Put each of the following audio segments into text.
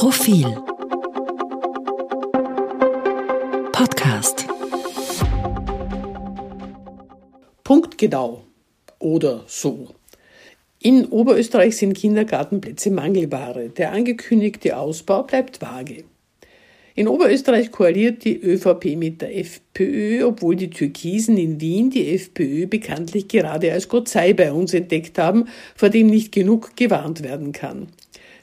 Profil Podcast Punktgenau oder so. In Oberösterreich sind Kindergartenplätze Mangelware. Der angekündigte Ausbau bleibt vage. In Oberösterreich koaliert die ÖVP mit der FPÖ, obwohl die Türkisen in Wien die FPÖ bekanntlich gerade als Gott bei uns entdeckt haben, vor dem nicht genug gewarnt werden kann.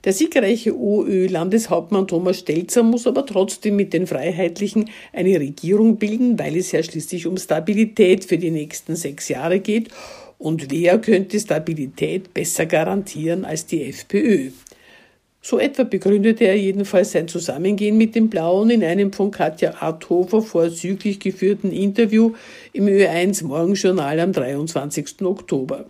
Der siegreiche OÖ-Landeshauptmann Thomas Stelzer muss aber trotzdem mit den Freiheitlichen eine Regierung bilden, weil es ja schließlich um Stabilität für die nächsten sechs Jahre geht. Und wer könnte Stabilität besser garantieren als die FPÖ? So etwa begründete er jedenfalls sein Zusammengehen mit den Blauen in einem von Katja Arthofer vorzüglich geführten Interview im Ö1 Morgenjournal am 23. Oktober.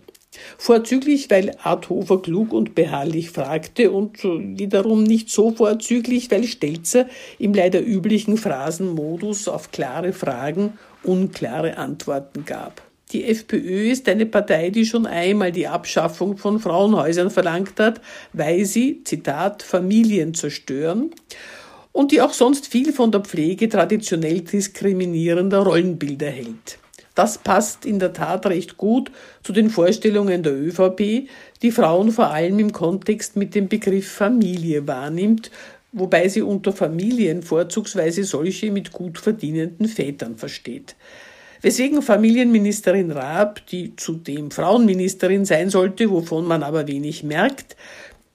Vorzüglich, weil Arthofer klug und beharrlich fragte und wiederum nicht so vorzüglich, weil Stelzer im leider üblichen Phrasenmodus auf klare Fragen unklare Antworten gab. Die FPÖ ist eine Partei, die schon einmal die Abschaffung von Frauenhäusern verlangt hat, weil sie, Zitat, Familien zerstören und die auch sonst viel von der Pflege traditionell diskriminierender Rollenbilder hält. Das passt in der Tat recht gut zu den Vorstellungen der ÖVP, die Frauen vor allem im Kontext mit dem Begriff Familie wahrnimmt, wobei sie unter Familien vorzugsweise solche mit gut verdienenden Vätern versteht. Weswegen Familienministerin Raab, die zudem Frauenministerin sein sollte, wovon man aber wenig merkt,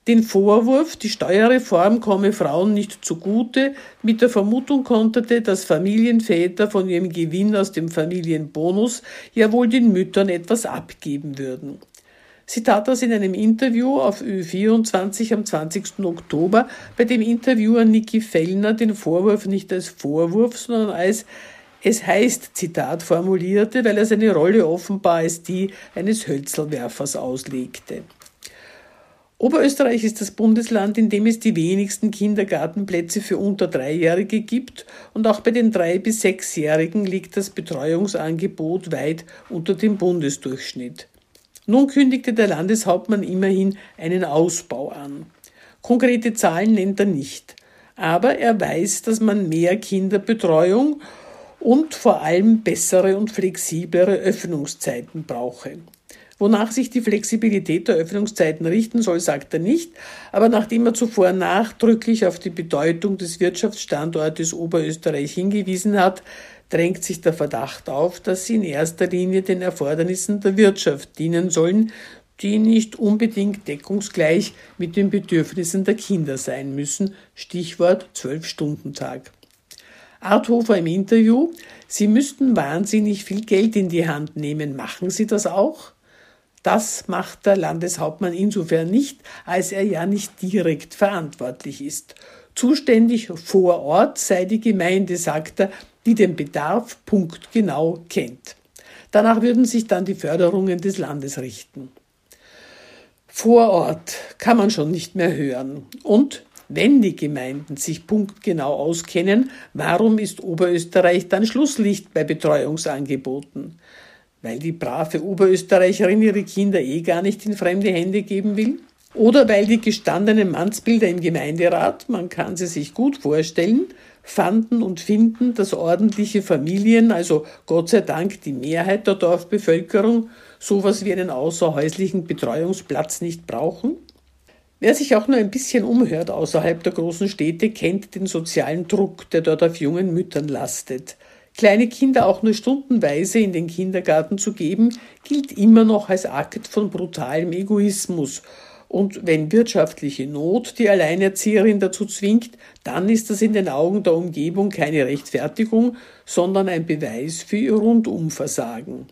den Vorwurf, die Steuerreform komme Frauen nicht zugute, mit der Vermutung konterte, dass Familienväter von ihrem Gewinn aus dem Familienbonus ja wohl den Müttern etwas abgeben würden. Sie tat das in einem Interview auf Ö24 am 20. Oktober, bei dem Interviewer Niki Fellner den Vorwurf nicht als Vorwurf, sondern als es heißt, Zitat formulierte, weil er seine Rolle offenbar als die eines Hölzelwerfers auslegte. Oberösterreich ist das Bundesland, in dem es die wenigsten Kindergartenplätze für unter Dreijährige gibt und auch bei den drei bis sechsjährigen liegt das Betreuungsangebot weit unter dem Bundesdurchschnitt. Nun kündigte der Landeshauptmann immerhin einen Ausbau an. Konkrete Zahlen nennt er nicht, aber er weiß, dass man mehr Kinderbetreuung und vor allem bessere und flexiblere Öffnungszeiten brauche. Wonach sich die Flexibilität der Öffnungszeiten richten soll, sagt er nicht, aber nachdem er zuvor nachdrücklich auf die Bedeutung des Wirtschaftsstandortes Oberösterreich hingewiesen hat, drängt sich der Verdacht auf, dass sie in erster Linie den Erfordernissen der Wirtschaft dienen sollen, die nicht unbedingt deckungsgleich mit den Bedürfnissen der Kinder sein müssen, Stichwort Zwölf-Stunden-Tag. Arthofer im Interview, Sie müssten wahnsinnig viel Geld in die Hand nehmen. Machen Sie das auch? Das macht der Landeshauptmann insofern nicht, als er ja nicht direkt verantwortlich ist. Zuständig vor Ort sei die Gemeinde, sagt er, die den Bedarf punktgenau kennt. Danach würden sich dann die Förderungen des Landes richten. Vor Ort kann man schon nicht mehr hören. Und wenn die Gemeinden sich punktgenau auskennen, warum ist Oberösterreich dann Schlusslicht bei Betreuungsangeboten? Weil die brave Oberösterreicherin ihre Kinder eh gar nicht in fremde Hände geben will? Oder weil die gestandenen Mannsbilder im Gemeinderat, man kann sie sich gut vorstellen, fanden und finden, dass ordentliche Familien, also Gott sei Dank die Mehrheit der Dorfbevölkerung, sowas wie einen außerhäuslichen Betreuungsplatz nicht brauchen? Wer sich auch nur ein bisschen umhört außerhalb der großen Städte, kennt den sozialen Druck, der dort auf jungen Müttern lastet. Kleine Kinder auch nur stundenweise in den Kindergarten zu geben, gilt immer noch als Akt von brutalem Egoismus. Und wenn wirtschaftliche Not die Alleinerzieherin dazu zwingt, dann ist das in den Augen der Umgebung keine Rechtfertigung, sondern ein Beweis für ihr Rundumversagen.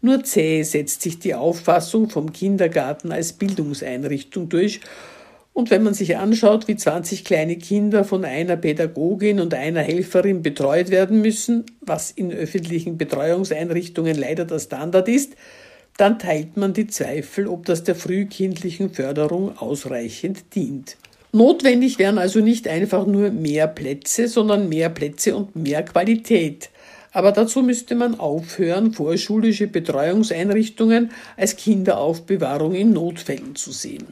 Nur zäh setzt sich die Auffassung vom Kindergarten als Bildungseinrichtung durch. Und wenn man sich anschaut, wie 20 kleine Kinder von einer Pädagogin und einer Helferin betreut werden müssen, was in öffentlichen Betreuungseinrichtungen leider der Standard ist, dann teilt man die Zweifel, ob das der frühkindlichen Förderung ausreichend dient. Notwendig wären also nicht einfach nur mehr Plätze, sondern mehr Plätze und mehr Qualität. Aber dazu müsste man aufhören, vorschulische Betreuungseinrichtungen als Kinderaufbewahrung in Notfällen zu sehen.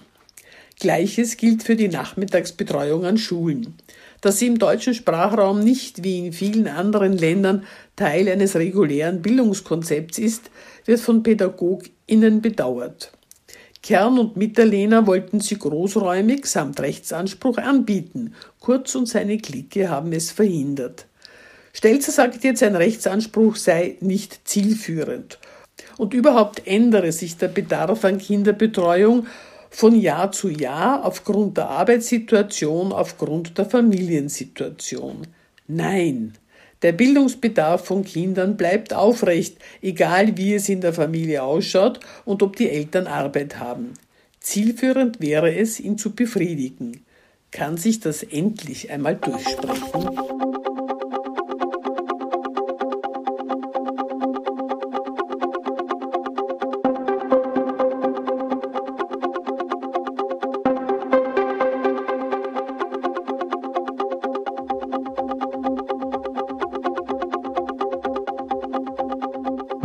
Gleiches gilt für die Nachmittagsbetreuung an Schulen. Dass sie im deutschen Sprachraum nicht wie in vielen anderen Ländern Teil eines regulären Bildungskonzepts ist, wird von PädagogInnen bedauert. Kern und Mitterlehner wollten sie großräumig samt Rechtsanspruch anbieten. Kurz und seine Clique haben es verhindert. Stelzer sagt jetzt, ein Rechtsanspruch sei nicht zielführend. Und überhaupt ändere sich der Bedarf an Kinderbetreuung von Jahr zu Jahr aufgrund der Arbeitssituation, aufgrund der Familiensituation. Nein, der Bildungsbedarf von Kindern bleibt aufrecht, egal wie es in der Familie ausschaut und ob die Eltern Arbeit haben. Zielführend wäre es, ihn zu befriedigen. Kann sich das endlich einmal durchsprechen?